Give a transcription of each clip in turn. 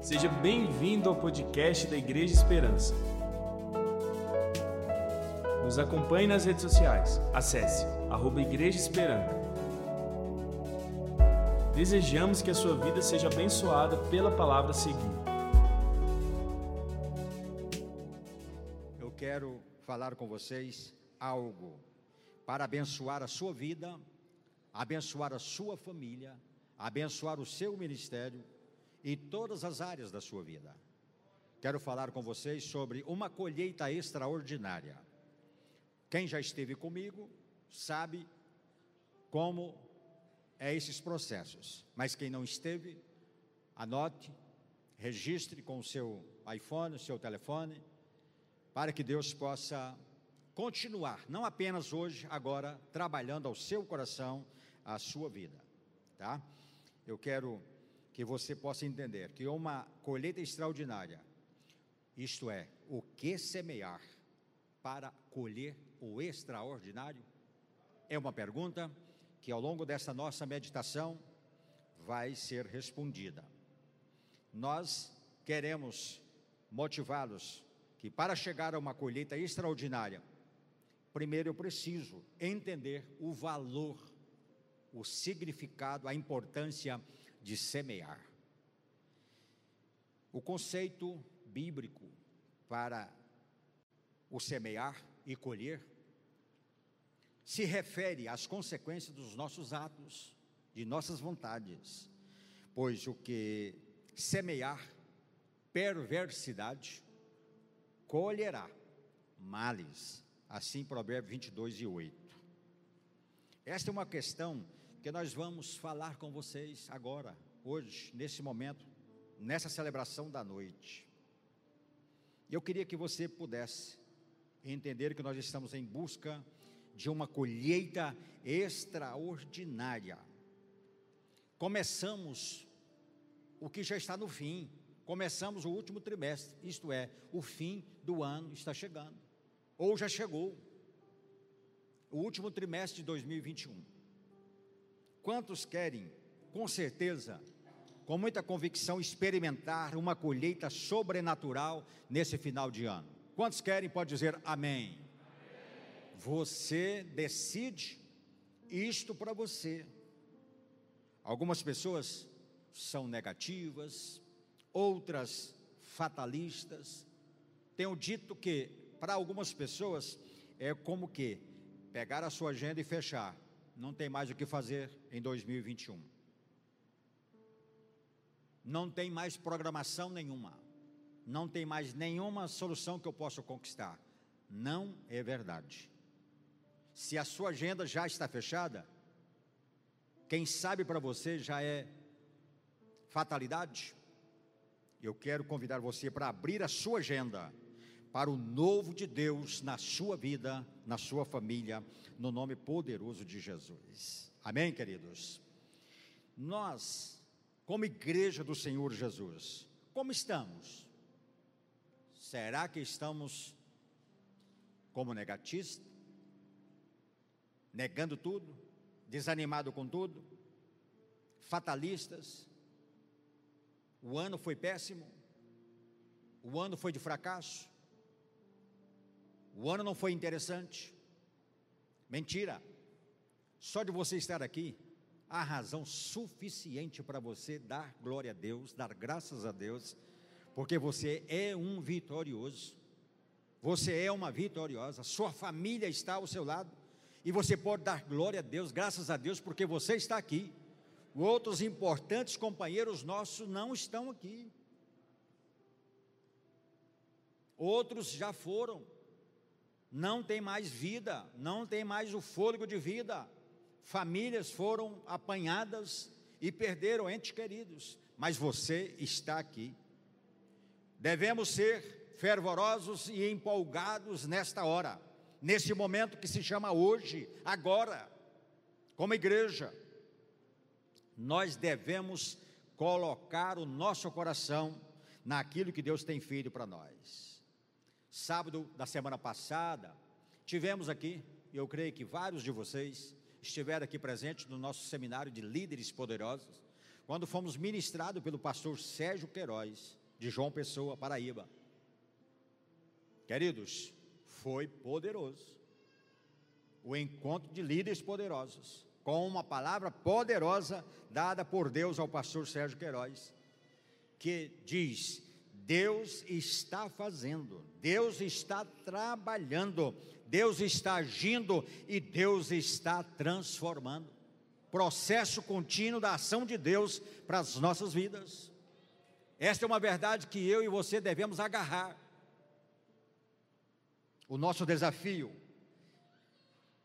Seja bem-vindo ao podcast da Igreja Esperança. Nos acompanhe nas redes sociais. Acesse arroba Igreja Esperança. Desejamos que a sua vida seja abençoada pela palavra a seguir. Eu quero falar com vocês algo para abençoar a sua vida, abençoar a sua família, abençoar o seu ministério e todas as áreas da sua vida. Quero falar com vocês sobre uma colheita extraordinária. Quem já esteve comigo sabe como é esses processos, mas quem não esteve, anote, registre com o seu iPhone, o seu telefone, para que Deus possa continuar, não apenas hoje, agora, trabalhando ao seu coração, à sua vida, tá? Eu quero que você possa entender que uma colheita extraordinária, isto é, o que semear para colher o extraordinário? É uma pergunta que ao longo dessa nossa meditação vai ser respondida. Nós queremos motivá-los que para chegar a uma colheita extraordinária, primeiro eu preciso entender o valor, o significado, a importância de semear. O conceito bíblico para o semear e colher se refere às consequências dos nossos atos, de nossas vontades, pois o que semear perversidade colherá males, assim Provérbios 22 e 8. Esta é uma questão que nós vamos falar com vocês agora, hoje, nesse momento, nessa celebração da noite. E eu queria que você pudesse entender que nós estamos em busca de uma colheita extraordinária. Começamos o que já está no fim, começamos o último trimestre, isto é, o fim do ano está chegando, ou já chegou, o último trimestre de 2021. Quantos querem, com certeza, com muita convicção, experimentar uma colheita sobrenatural nesse final de ano? Quantos querem, pode dizer amém. Você decide isto para você. Algumas pessoas são negativas, outras fatalistas. Tenho dito que, para algumas pessoas, é como que pegar a sua agenda e fechar não tem mais o que fazer em 2021. Não tem mais programação nenhuma. Não tem mais nenhuma solução que eu possa conquistar. Não é verdade. Se a sua agenda já está fechada, quem sabe para você já é fatalidade. Eu quero convidar você para abrir a sua agenda para o novo de Deus na sua vida, na sua família, no nome poderoso de Jesus. Amém, queridos? Nós, como igreja do Senhor Jesus, como estamos? Será que estamos como negatistas? Negando tudo? Desanimado com tudo? Fatalistas? O ano foi péssimo? O ano foi de fracasso? O ano não foi interessante. Mentira. Só de você estar aqui, há razão suficiente para você dar glória a Deus, dar graças a Deus, porque você é um vitorioso. Você é uma vitoriosa. Sua família está ao seu lado. E você pode dar glória a Deus, graças a Deus, porque você está aqui. Outros importantes companheiros nossos não estão aqui. Outros já foram não tem mais vida, não tem mais o fôlego de vida. Famílias foram apanhadas e perderam entes queridos, mas você está aqui. Devemos ser fervorosos e empolgados nesta hora, nesse momento que se chama hoje, agora, como igreja. Nós devemos colocar o nosso coração naquilo que Deus tem feito para nós. Sábado da semana passada, tivemos aqui, eu creio que vários de vocês estiveram aqui presentes no nosso seminário de líderes poderosos, quando fomos ministrados pelo pastor Sérgio Queiroz, de João Pessoa, Paraíba. Queridos, foi poderoso. O encontro de líderes poderosos, com uma palavra poderosa dada por Deus ao pastor Sérgio Queiroz, que diz: Deus está fazendo, Deus está trabalhando, Deus está agindo e Deus está transformando processo contínuo da ação de Deus para as nossas vidas. Esta é uma verdade que eu e você devemos agarrar. O nosso desafio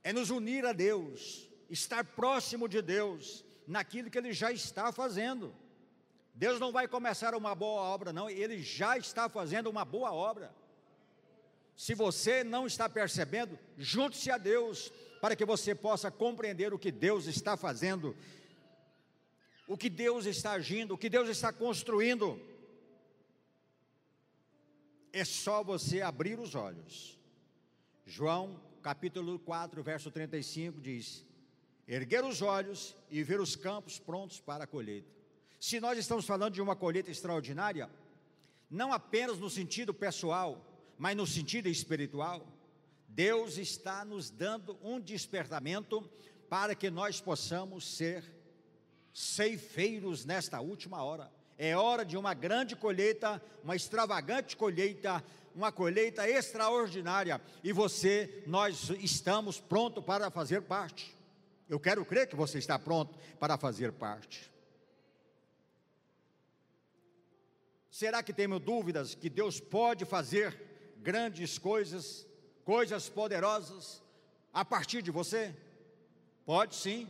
é nos unir a Deus, estar próximo de Deus, naquilo que Ele já está fazendo. Deus não vai começar uma boa obra, não, Ele já está fazendo uma boa obra. Se você não está percebendo, junte-se a Deus, para que você possa compreender o que Deus está fazendo, o que Deus está agindo, o que Deus está construindo. É só você abrir os olhos. João capítulo 4, verso 35 diz: Erguer os olhos e ver os campos prontos para a colheita. Se nós estamos falando de uma colheita extraordinária, não apenas no sentido pessoal, mas no sentido espiritual, Deus está nos dando um despertamento para que nós possamos ser ceifeiros nesta última hora. É hora de uma grande colheita, uma extravagante colheita, uma colheita extraordinária, e você, nós estamos prontos para fazer parte. Eu quero crer que você está pronto para fazer parte. Será que temos dúvidas que Deus pode fazer grandes coisas coisas poderosas a partir de você? Pode sim.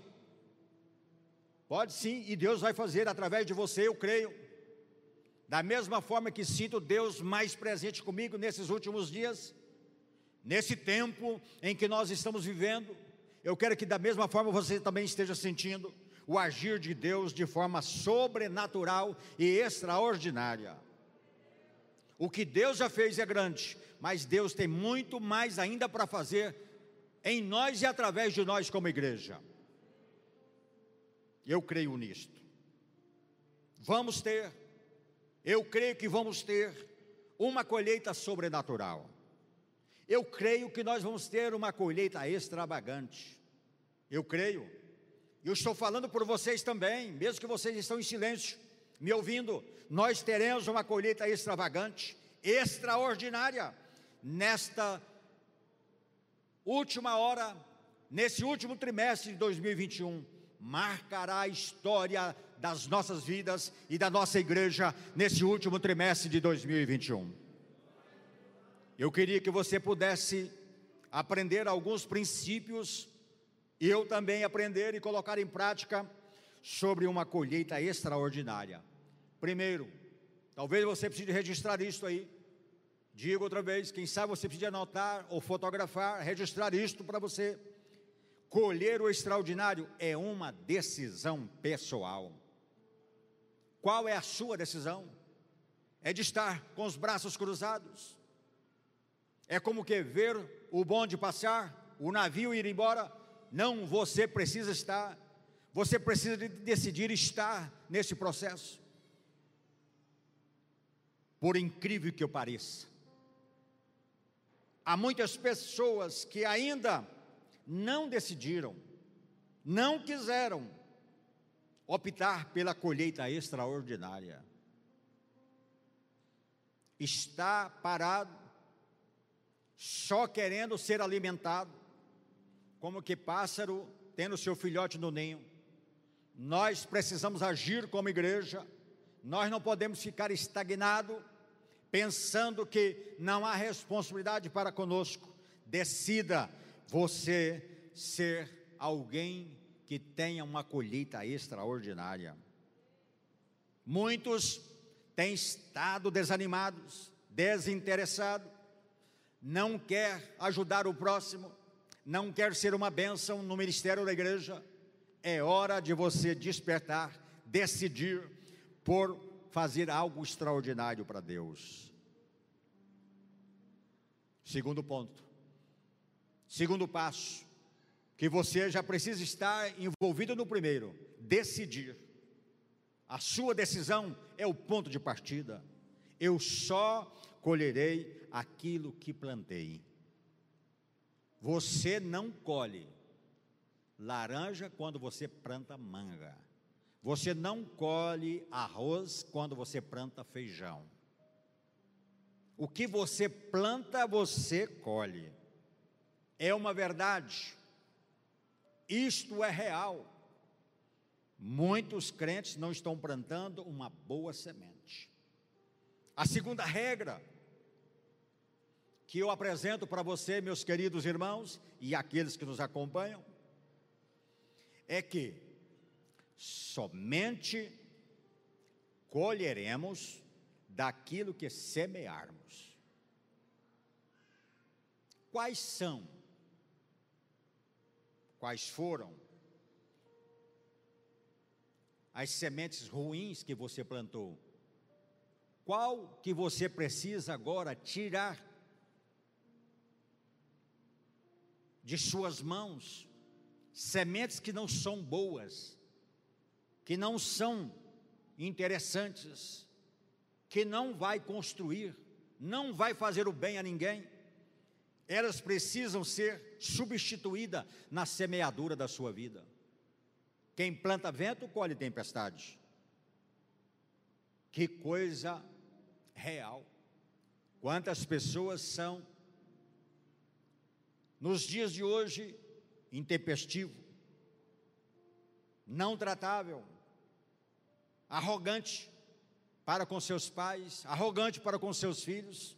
Pode sim, e Deus vai fazer através de você, eu creio. Da mesma forma que sinto Deus mais presente comigo nesses últimos dias, nesse tempo em que nós estamos vivendo, eu quero que da mesma forma você também esteja sentindo o agir de Deus de forma sobrenatural e extraordinária. O que Deus já fez é grande, mas Deus tem muito mais ainda para fazer em nós e através de nós como igreja. Eu creio nisto. Vamos ter, eu creio que vamos ter uma colheita sobrenatural. Eu creio que nós vamos ter uma colheita extravagante. Eu creio. Eu estou falando por vocês também, mesmo que vocês estão em silêncio, me ouvindo. Nós teremos uma colheita extravagante, extraordinária nesta última hora, nesse último trimestre de 2021, marcará a história das nossas vidas e da nossa igreja nesse último trimestre de 2021. Eu queria que você pudesse aprender alguns princípios eu também aprender e colocar em prática sobre uma colheita extraordinária. Primeiro, talvez você precise registrar isso aí. Digo outra vez, quem sabe você precisa anotar ou fotografar, registrar isto para você. Colher o extraordinário é uma decisão pessoal. Qual é a sua decisão? É de estar com os braços cruzados? É como que ver o bonde passar, o navio ir embora? Não, você precisa estar. Você precisa de decidir estar nesse processo. Por incrível que eu pareça, Há muitas pessoas que ainda não decidiram, não quiseram optar pela colheita extraordinária. Está parado, só querendo ser alimentado, como que pássaro tendo seu filhote no ninho. Nós precisamos agir como igreja, nós não podemos ficar estagnados pensando que não há responsabilidade para conosco, decida você ser alguém que tenha uma colheita extraordinária. Muitos têm estado desanimados, desinteressados, não quer ajudar o próximo, não quer ser uma bênção no ministério da igreja. É hora de você despertar, decidir por fazer algo extraordinário para Deus. Segundo ponto. Segundo passo, que você já precisa estar envolvido no primeiro, decidir. A sua decisão é o ponto de partida. Eu só colherei aquilo que plantei. Você não colhe laranja quando você planta manga. Você não colhe arroz quando você planta feijão. O que você planta, você colhe. É uma verdade. Isto é real. Muitos crentes não estão plantando uma boa semente. A segunda regra que eu apresento para você, meus queridos irmãos, e aqueles que nos acompanham, é que somente colheremos daquilo que semearmos. Quais são? Quais foram as sementes ruins que você plantou? Qual que você precisa agora tirar de suas mãos? Sementes que não são boas, que não são interessantes, que não vai construir, não vai fazer o bem a ninguém. Elas precisam ser substituídas na semeadura da sua vida. Quem planta vento, colhe tempestade. Que coisa real. Quantas pessoas são, nos dias de hoje, intempestivo, não tratável, arrogante para com seus pais, arrogante para com seus filhos.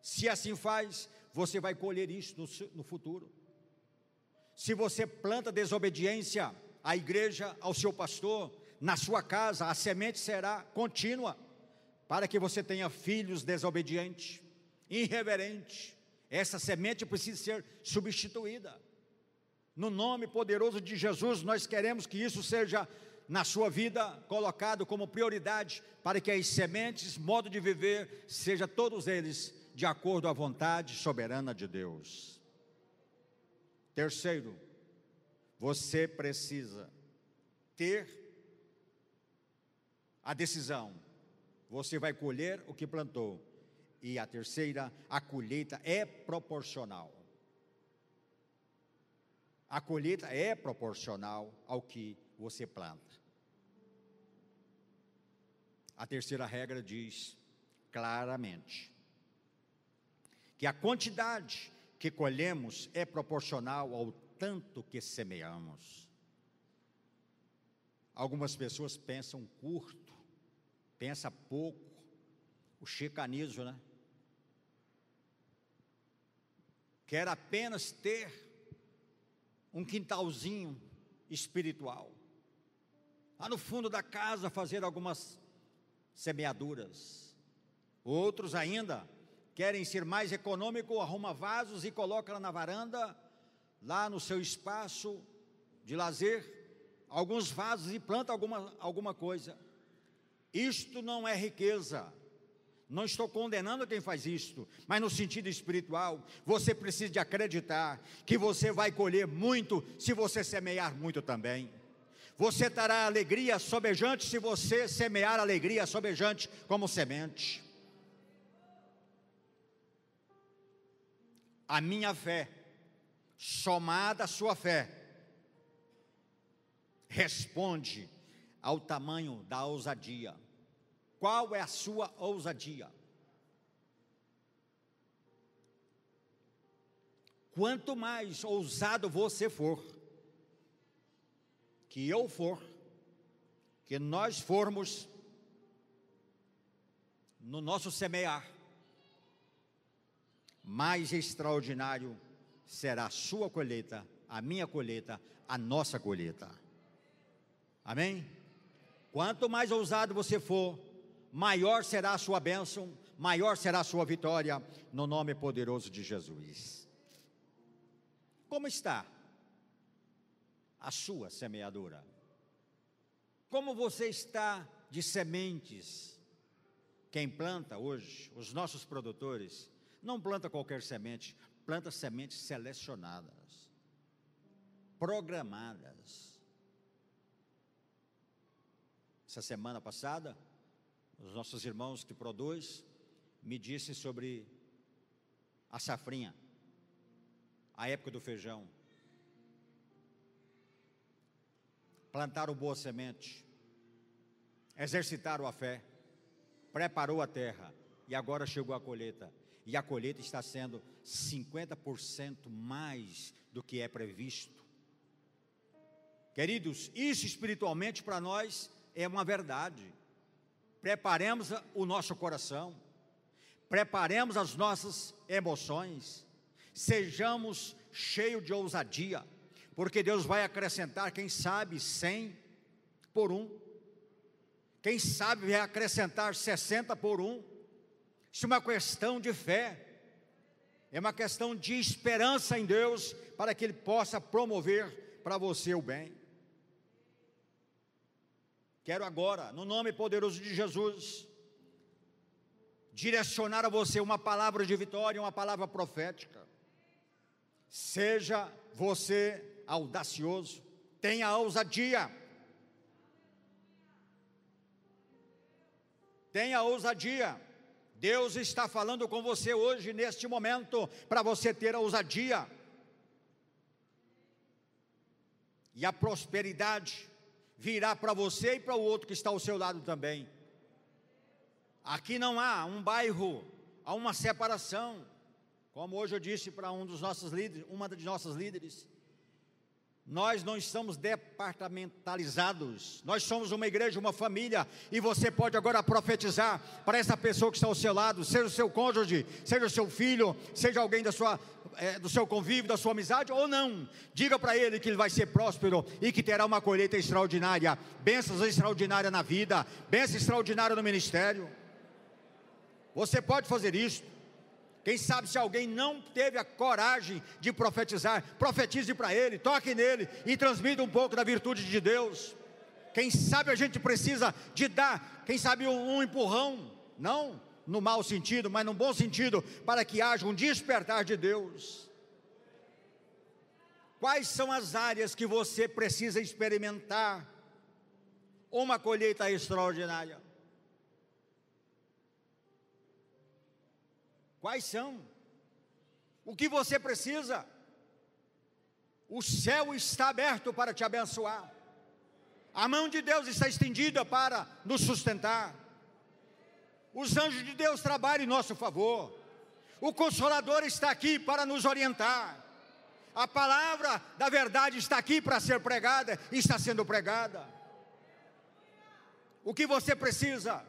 Se assim faz, você vai colher isso no, no futuro. Se você planta desobediência à igreja, ao seu pastor, na sua casa, a semente será contínua, para que você tenha filhos desobedientes, irreverentes. Essa semente precisa ser substituída. No nome poderoso de Jesus, nós queremos que isso seja na sua vida colocado como prioridade para que as sementes, modo de viver, seja todos eles de acordo à vontade soberana de Deus. Terceiro, você precisa ter a decisão. Você vai colher o que plantou. E a terceira, a colheita é proporcional a colheita é proporcional ao que você planta. A terceira regra diz claramente que a quantidade que colhemos é proporcional ao tanto que semeamos. Algumas pessoas pensam curto, pensa pouco, o chicanismo, né? Quer apenas ter um quintalzinho espiritual. Lá no fundo da casa fazer algumas semeaduras. Outros ainda querem ser mais econômico, arruma vasos e coloca lá na varanda, lá no seu espaço de lazer, alguns vasos e planta alguma, alguma coisa. Isto não é riqueza, não estou condenando quem faz isto, mas no sentido espiritual, você precisa de acreditar que você vai colher muito se você semear muito também. Você terá alegria sobejante se você semear alegria sobejante como semente. A minha fé, somada à sua fé, responde ao tamanho da ousadia qual é a sua ousadia? Quanto mais ousado você for, que eu for, que nós formos no nosso semear, mais extraordinário será a sua colheita, a minha colheita, a nossa colheita. Amém? Quanto mais ousado você for, maior será a sua bênção, maior será a sua vitória, no nome poderoso de Jesus. Como está a sua semeadura? Como você está de sementes? Quem planta hoje, os nossos produtores, não planta qualquer semente, planta sementes selecionadas, programadas essa semana passada, os nossos irmãos que produzem, me disse sobre a safrinha, a época do feijão. Plantaram boa semente, exercitaram a fé, preparou a terra e agora chegou a colheita. E a colheita está sendo 50% mais do que é previsto. Queridos, isso espiritualmente para nós é uma verdade. Preparemos o nosso coração, preparemos as nossas emoções, sejamos cheios de ousadia, porque Deus vai acrescentar, quem sabe, 100 por um, quem sabe vai acrescentar 60 por um. Isso é uma questão de fé, é uma questão de esperança em Deus, para que Ele possa promover para você o bem. Quero agora, no nome poderoso de Jesus, direcionar a você uma palavra de vitória, uma palavra profética. Seja você audacioso, tenha ousadia. Tenha ousadia. Deus está falando com você hoje, neste momento, para você ter a ousadia. E a prosperidade virá para você e para o outro que está ao seu lado também. Aqui não há um bairro, há uma separação. Como hoje eu disse para um dos nossos líderes, uma das nossas líderes, nós não estamos departamentalizados, nós somos uma igreja, uma família, e você pode agora profetizar para essa pessoa que está ao seu lado, seja o seu cônjuge, seja o seu filho, seja alguém da sua, é, do seu convívio, da sua amizade, ou não. Diga para ele que ele vai ser próspero e que terá uma colheita extraordinária, bênçãos extraordinárias na vida, bênçãos extraordinárias no ministério. Você pode fazer isso. Quem sabe se alguém não teve a coragem de profetizar, profetize para ele, toque nele e transmita um pouco da virtude de Deus. Quem sabe a gente precisa de dar, quem sabe um, um empurrão, não no mau sentido, mas no bom sentido, para que haja um despertar de Deus. Quais são as áreas que você precisa experimentar uma colheita extraordinária? Quais são? O que você precisa? O céu está aberto para te abençoar. A mão de Deus está estendida para nos sustentar. Os anjos de Deus trabalham em nosso favor. O Consolador está aqui para nos orientar. A palavra da verdade está aqui para ser pregada e está sendo pregada. O que você precisa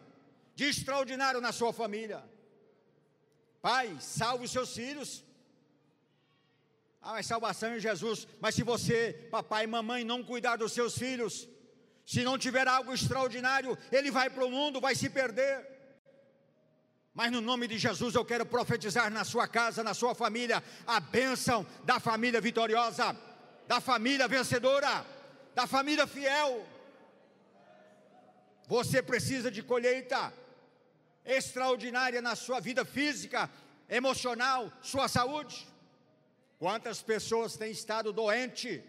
de extraordinário na sua família? Pai, salve os seus filhos. Ah, mas salvação em Jesus. Mas se você, papai e mamãe, não cuidar dos seus filhos, se não tiver algo extraordinário, ele vai para o mundo, vai se perder. Mas no nome de Jesus eu quero profetizar na sua casa, na sua família, a bênção da família vitoriosa, da família vencedora, da família fiel. Você precisa de colheita extraordinária na sua vida física, emocional, sua saúde. Quantas pessoas têm estado doente,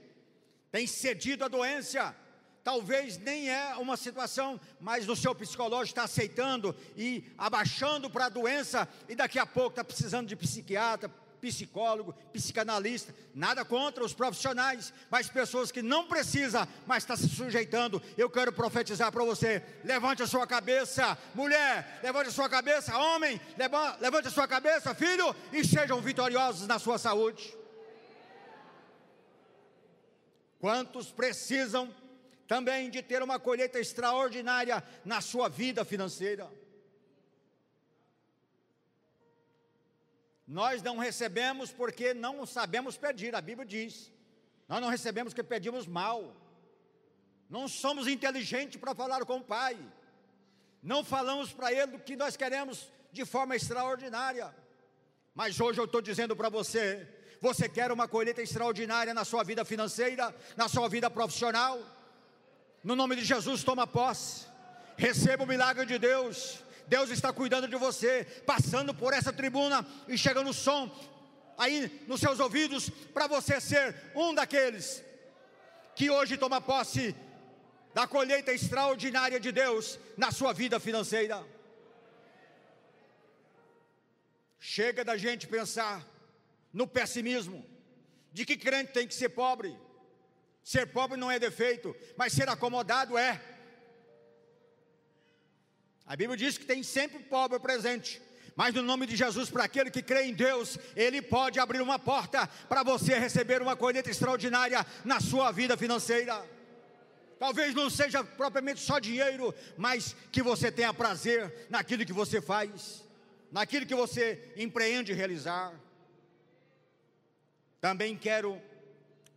têm cedido à doença, talvez nem é uma situação, mas no seu psicológico está aceitando e abaixando para a doença, e daqui a pouco está precisando de psiquiatra, psicólogo, psicanalista, nada contra os profissionais, mas pessoas que não precisa, mas está se sujeitando. Eu quero profetizar para você: levante a sua cabeça, mulher, levante a sua cabeça, homem, levante a sua cabeça, filho, e sejam vitoriosos na sua saúde. Quantos precisam também de ter uma colheita extraordinária na sua vida financeira? Nós não recebemos porque não sabemos pedir, a Bíblia diz. Nós não recebemos porque pedimos mal. Não somos inteligentes para falar com o Pai. Não falamos para Ele o que nós queremos de forma extraordinária. Mas hoje eu estou dizendo para você: você quer uma colheita extraordinária na sua vida financeira, na sua vida profissional? No nome de Jesus, toma posse. Receba o milagre de Deus. Deus está cuidando de você, passando por essa tribuna e chegando o som aí nos seus ouvidos, para você ser um daqueles que hoje toma posse da colheita extraordinária de Deus na sua vida financeira. Chega da gente pensar no pessimismo, de que crente tem que ser pobre. Ser pobre não é defeito, mas ser acomodado é. A Bíblia diz que tem sempre pobre presente. Mas no nome de Jesus, para aquele que crê em Deus, Ele pode abrir uma porta para você receber uma colheita extraordinária na sua vida financeira. Talvez não seja propriamente só dinheiro, mas que você tenha prazer naquilo que você faz, naquilo que você empreende realizar. Também quero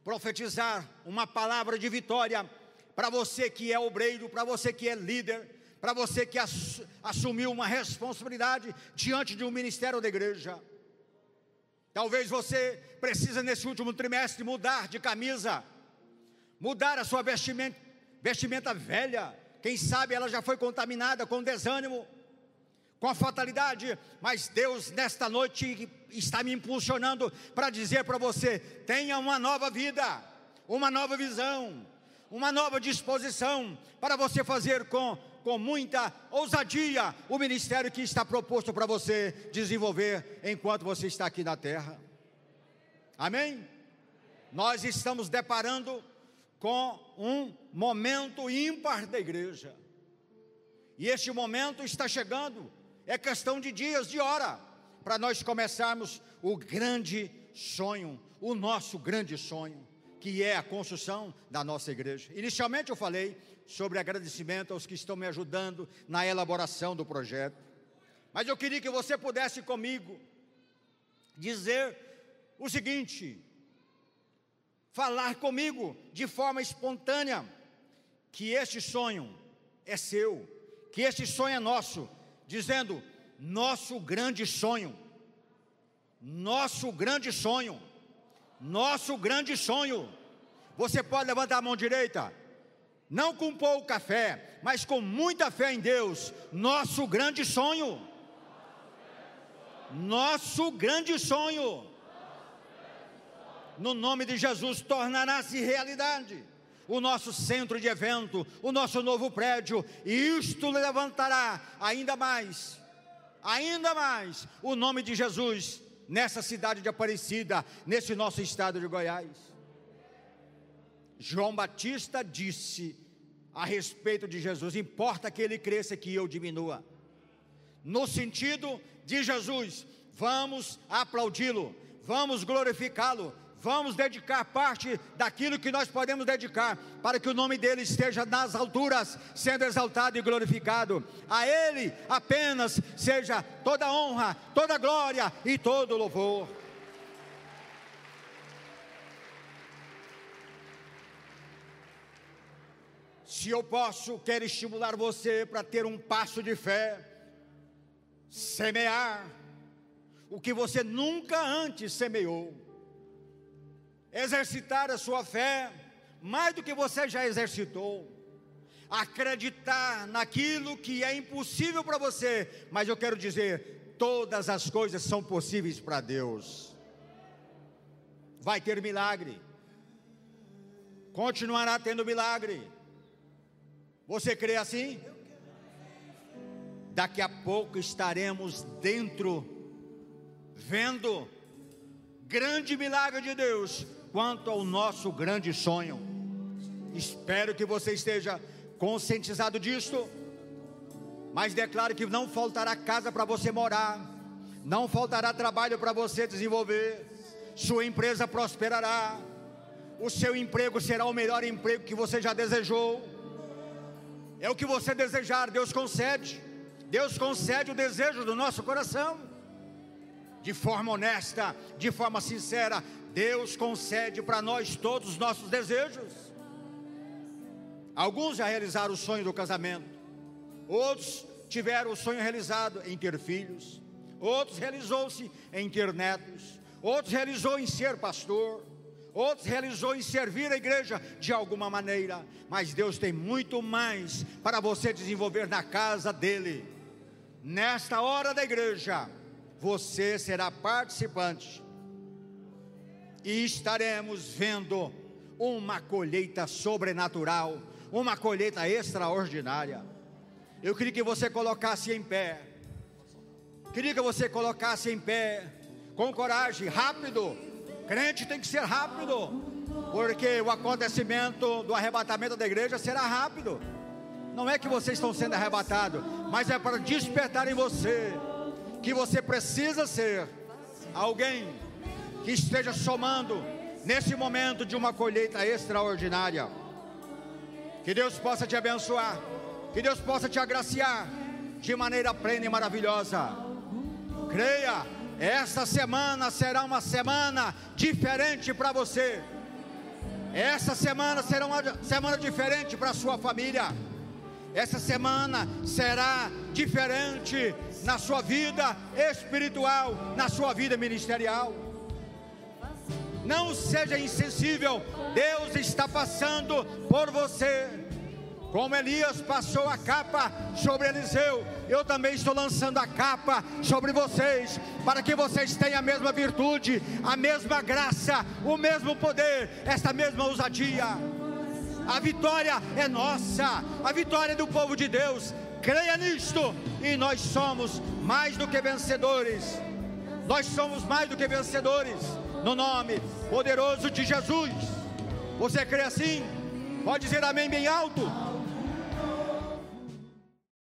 profetizar uma palavra de vitória para você que é obreiro, para você que é líder, para você que assumiu uma responsabilidade diante de um ministério da igreja. Talvez você precisa nesse último trimestre mudar de camisa, mudar a sua vestimenta, vestimenta velha. Quem sabe ela já foi contaminada com desânimo, com a fatalidade, mas Deus nesta noite está me impulsionando para dizer para você: tenha uma nova vida, uma nova visão, uma nova disposição para você fazer com, com muita ousadia o ministério que está proposto para você desenvolver enquanto você está aqui na terra. Amém? Nós estamos deparando com um momento ímpar da igreja. E este momento está chegando é questão de dias, de hora, para nós começarmos o grande sonho, o nosso grande sonho, que é a construção da nossa igreja. Inicialmente eu falei sobre agradecimento aos que estão me ajudando na elaboração do projeto, mas eu queria que você pudesse comigo dizer o seguinte: falar comigo de forma espontânea, que este sonho é seu, que este sonho é nosso, dizendo: nosso grande sonho, nosso grande sonho, nosso grande sonho. Você pode levantar a mão direita, não com pouco café, mas com muita fé em Deus. Nosso grande sonho, nosso grande sonho, no nome de Jesus, tornará-se realidade o nosso centro de evento, o nosto novo prédio, e isto levantará ainda mais, ainda mais, o nome de Jesus nessa cidade de Aparecida, nesse nosso estado de Goiás. João Batista disse a respeito de Jesus: importa que ele cresça, que eu diminua. No sentido de Jesus, vamos aplaudi-lo, vamos glorificá-lo, vamos dedicar parte daquilo que nós podemos dedicar, para que o nome dele esteja nas alturas, sendo exaltado e glorificado. A ele apenas seja toda honra, toda glória e todo louvor. Se eu posso, quero estimular você para ter um passo de fé, semear o que você nunca antes semeou exercitar a sua fé mais do que você já exercitou, acreditar naquilo que é impossível para você, mas eu quero dizer, todas as coisas são possíveis para Deus. Vai ter milagre, continuará tendo milagre. Você crê assim? Daqui a pouco estaremos dentro, vendo grande milagre de Deus quanto ao nosso grande sonho. Espero que você esteja conscientizado disto, mas declaro que não faltará casa para você morar, não faltará trabalho para você desenvolver, sua empresa prosperará, o seu emprego será o melhor emprego que você já desejou. É o que você desejar, Deus concede. Deus concede o desejo do nosso coração. De forma honesta, de forma sincera, Deus concede para nós todos os nossos desejos. Alguns já realizaram o sonho do casamento, outros tiveram o sonho realizado em ter filhos, outros realizou-se em ter netos, outros realizou em ser pastor, outros realizou em servir a igreja de alguma maneira, mas Deus tem muito mais para você desenvolver na casa dele. Nesta hora da igreja, você será participante e estaremos vendo uma colheita sobrenatural, uma colheita extraordinária. Eu queria que você colocasse em pé. Queria que você colocasse em pé, com coragem, rápido. Crente tem que ser rápido, porque o acontecimento do arrebatamento da igreja será rápido. Não é que vocês estão sendo arrebatados, mas é para despertar em você que você precisa ser alguém que esteja somando nesse momento de uma colheita extraordinária. Que Deus possa te abençoar, que Deus possa te agraciar de maneira plena e maravilhosa. Creia, esta semana será uma semana diferente para você. Essa semana será uma semana diferente para a sua família. Essa semana será diferente na sua vida espiritual, na sua vida ministerial. Não seja insensível, Deus está passando por você. Como Elias passou a capa sobre Eliseu, eu também estou lançando a capa sobre vocês, para que vocês tenham a mesma virtude, a mesma graça, o mesmo poder, esta mesma ousadia. A vitória é nossa, a vitória é do povo de Deus. Creia nisto, e nós somos mais do que vencedores. Nós somos mais do que vencedores, no nome poderoso de Jesus. Você crê assim? Pode dizer amém bem alto.